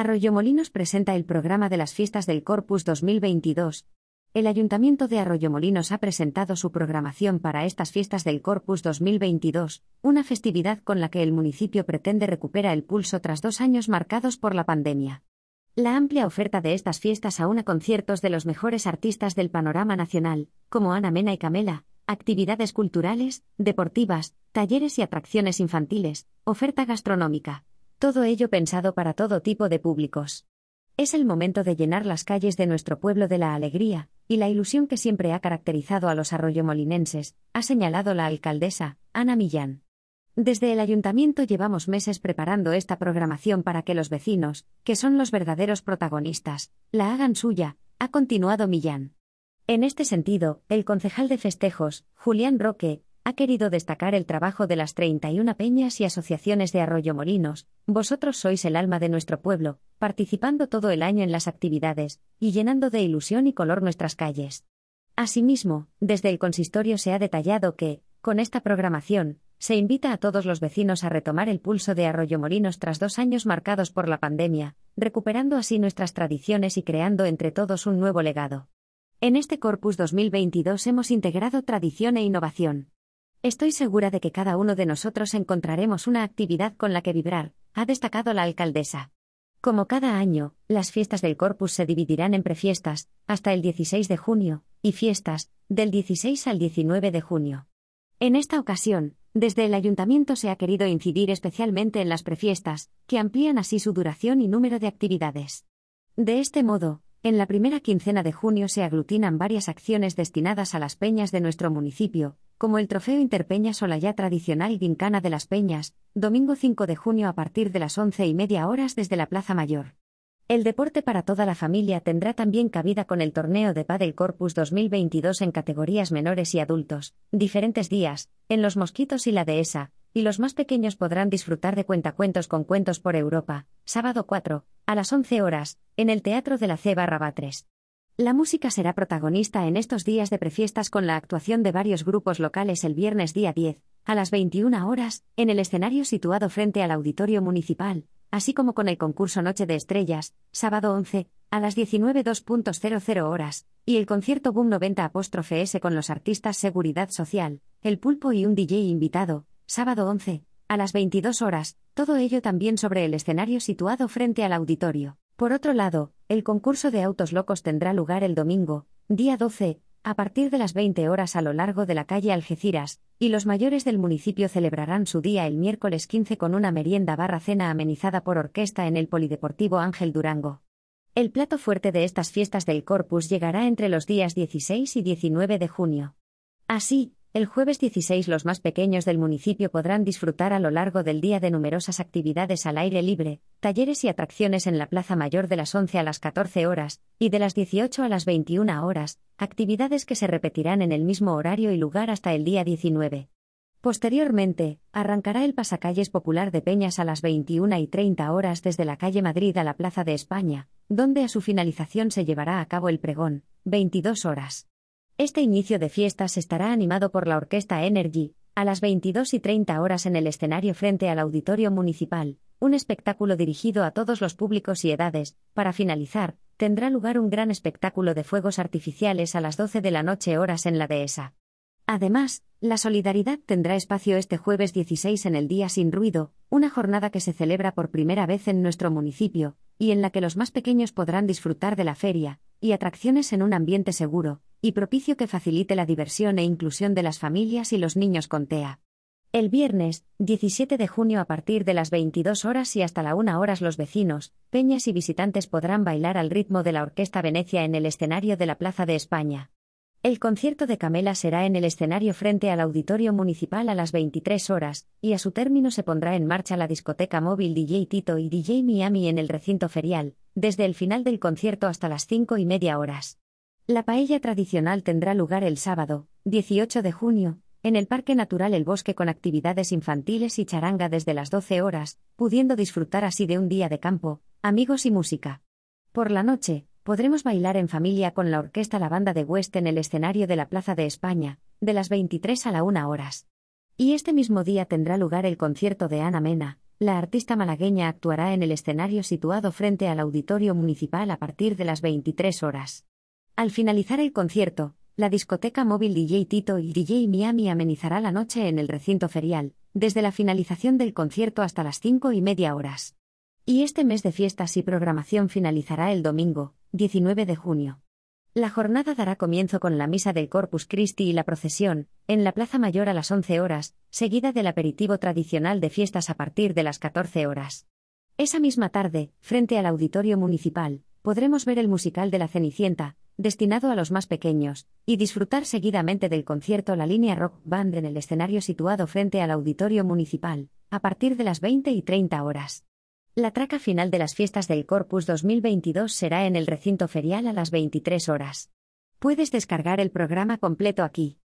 Arroyomolinos presenta el programa de las fiestas del Corpus 2022. El Ayuntamiento de Arroyomolinos ha presentado su programación para estas fiestas del Corpus 2022, una festividad con la que el municipio pretende recuperar el pulso tras dos años marcados por la pandemia. La amplia oferta de estas fiestas aúna conciertos de los mejores artistas del panorama nacional, como Ana Mena y Camela, actividades culturales, deportivas, talleres y atracciones infantiles, oferta gastronómica, todo ello pensado para todo tipo de públicos. Es el momento de llenar las calles de nuestro pueblo de la alegría y la ilusión que siempre ha caracterizado a los arroyomolinenses, ha señalado la alcaldesa, Ana Millán. Desde el ayuntamiento llevamos meses preparando esta programación para que los vecinos, que son los verdaderos protagonistas, la hagan suya, ha continuado Millán. En este sentido, el concejal de festejos, Julián Roque, ha querido destacar el trabajo de las 31 peñas y asociaciones de Arroyo Molinos. Vosotros sois el alma de nuestro pueblo, participando todo el año en las actividades, y llenando de ilusión y color nuestras calles. Asimismo, desde el consistorio se ha detallado que, con esta programación, se invita a todos los vecinos a retomar el pulso de Arroyo Molinos tras dos años marcados por la pandemia, recuperando así nuestras tradiciones y creando entre todos un nuevo legado. En este Corpus 2022 hemos integrado tradición e innovación. Estoy segura de que cada uno de nosotros encontraremos una actividad con la que vibrar, ha destacado la alcaldesa. Como cada año, las fiestas del Corpus se dividirán en prefiestas, hasta el 16 de junio, y fiestas, del 16 al 19 de junio. En esta ocasión, desde el ayuntamiento se ha querido incidir especialmente en las prefiestas, que amplían así su duración y número de actividades. De este modo, en la primera quincena de junio se aglutinan varias acciones destinadas a las peñas de nuestro municipio, como el Trofeo Interpeña Solayá tradicional Gincana de las Peñas, domingo 5 de junio a partir de las once y media horas desde la Plaza Mayor. El deporte para toda la familia tendrá también cabida con el torneo de Padel Corpus 2022 en categorías menores y adultos, diferentes días, en Los Mosquitos y la Dehesa, y los más pequeños podrán disfrutar de cuentacuentos con cuentos por Europa, sábado 4, a las 11 horas, en el Teatro de la C barra 3. La música será protagonista en estos días de prefiestas con la actuación de varios grupos locales el viernes día 10, a las 21 horas, en el escenario situado frente al Auditorio Municipal, así como con el concurso Noche de Estrellas, sábado 11, a las 19.2.00 horas, y el concierto Boom 90 apóstrofe S con los artistas Seguridad Social, El Pulpo y un DJ invitado, sábado 11, a las 22 horas, todo ello también sobre el escenario situado frente al auditorio. Por otro lado, el concurso de autos locos tendrá lugar el domingo, día 12, a partir de las 20 horas a lo largo de la calle Algeciras, y los mayores del municipio celebrarán su día el miércoles 15 con una merienda barra cena amenizada por orquesta en el Polideportivo Ángel Durango. El plato fuerte de estas fiestas del Corpus llegará entre los días 16 y 19 de junio. Así, el jueves 16 los más pequeños del municipio podrán disfrutar a lo largo del día de numerosas actividades al aire libre, talleres y atracciones en la Plaza Mayor de las 11 a las 14 horas, y de las 18 a las 21 horas, actividades que se repetirán en el mismo horario y lugar hasta el día 19. Posteriormente, arrancará el pasacalles popular de Peñas a las 21 y 30 horas desde la calle Madrid a la Plaza de España, donde a su finalización se llevará a cabo el pregón, 22 horas. Este inicio de fiestas estará animado por la Orquesta Energy, a las 22 y 30 horas en el escenario frente al Auditorio Municipal, un espectáculo dirigido a todos los públicos y edades. Para finalizar, tendrá lugar un gran espectáculo de fuegos artificiales a las 12 de la noche horas en la dehesa. Además, la solidaridad tendrá espacio este jueves 16 en el Día Sin Ruido, una jornada que se celebra por primera vez en nuestro municipio, y en la que los más pequeños podrán disfrutar de la feria y atracciones en un ambiente seguro, y propicio que facilite la diversión e inclusión de las familias y los niños con TEA. El viernes, 17 de junio a partir de las 22 horas y hasta la 1 horas los vecinos, peñas y visitantes podrán bailar al ritmo de la Orquesta Venecia en el escenario de la Plaza de España. El concierto de Camela será en el escenario frente al Auditorio Municipal a las 23 horas, y a su término se pondrá en marcha la discoteca móvil DJ Tito y DJ Miami en el recinto ferial, desde el final del concierto hasta las 5 y media horas. La paella tradicional tendrá lugar el sábado, 18 de junio, en el Parque Natural El Bosque con actividades infantiles y charanga desde las 12 horas, pudiendo disfrutar así de un día de campo, amigos y música. Por la noche, podremos bailar en familia con la orquesta La Banda de West en el escenario de la Plaza de España, de las 23 a la 1 horas. Y este mismo día tendrá lugar el concierto de Ana Mena, La artista malagueña actuará en el escenario situado frente al Auditorio Municipal a partir de las 23 horas. Al finalizar el concierto, la discoteca móvil DJ Tito y DJ Miami amenizará la noche en el recinto ferial, desde la finalización del concierto hasta las 5 y media horas. Y este mes de fiestas y programación finalizará el domingo, 19 de junio. La jornada dará comienzo con la misa del Corpus Christi y la procesión, en la Plaza Mayor a las 11 horas, seguida del aperitivo tradicional de fiestas a partir de las 14 horas. Esa misma tarde, frente al Auditorio Municipal, podremos ver el musical de la Cenicienta, destinado a los más pequeños, y disfrutar seguidamente del concierto La Línea Rock Band en el escenario situado frente al Auditorio Municipal, a partir de las 20 y 30 horas. La traca final de las fiestas del Corpus 2022 será en el recinto ferial a las 23 horas. Puedes descargar el programa completo aquí.